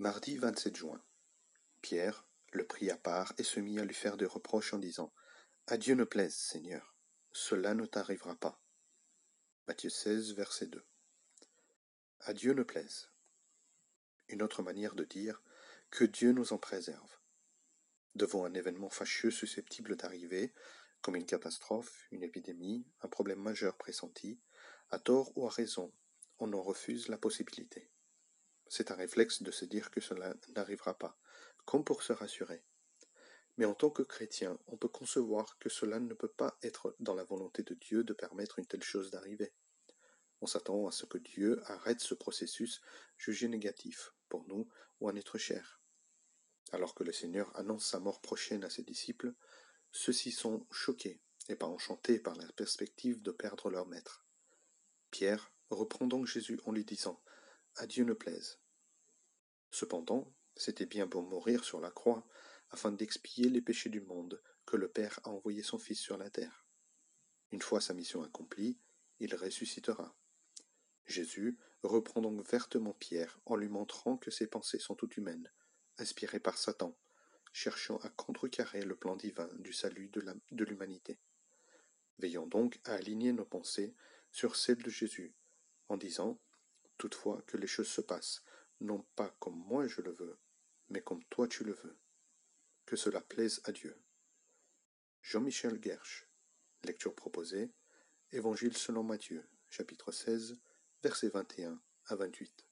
Mardi 27 juin. Pierre le prit à part et se mit à lui faire des reproches en disant À Dieu ne plaise, Seigneur, cela ne t'arrivera pas. Matthieu 16, verset 2. À Dieu ne plaise. Une autre manière de dire que Dieu nous en préserve. Devant un événement fâcheux susceptible d'arriver, comme une catastrophe, une épidémie, un problème majeur pressenti, à tort ou à raison, on en refuse la possibilité. C'est un réflexe de se dire que cela n'arrivera pas, comme pour se rassurer. Mais en tant que chrétien, on peut concevoir que cela ne peut pas être dans la volonté de Dieu de permettre une telle chose d'arriver. On s'attend à ce que Dieu arrête ce processus jugé négatif pour nous ou un être cher. Alors que le Seigneur annonce sa mort prochaine à ses disciples, ceux-ci sont choqués et pas enchantés par la perspective de perdre leur maître. Pierre reprend donc Jésus en lui disant À Dieu ne plaise. Cependant, c'était bien pour mourir sur la croix, afin d'expier les péchés du monde, que le Père a envoyé son Fils sur la terre. Une fois sa mission accomplie, il ressuscitera. Jésus reprend donc vertement Pierre en lui montrant que ses pensées sont toutes humaines, inspirées par Satan, cherchant à contrecarrer le plan divin du salut de l'humanité. Veillons donc à aligner nos pensées sur celles de Jésus, en disant toutefois que les choses se passent, non pas comme moi je le veux, mais comme toi tu le veux. Que cela plaise à Dieu. Jean-Michel Gersh. Lecture proposée. Évangile selon Matthieu, chapitre 16, versets 21 à 28.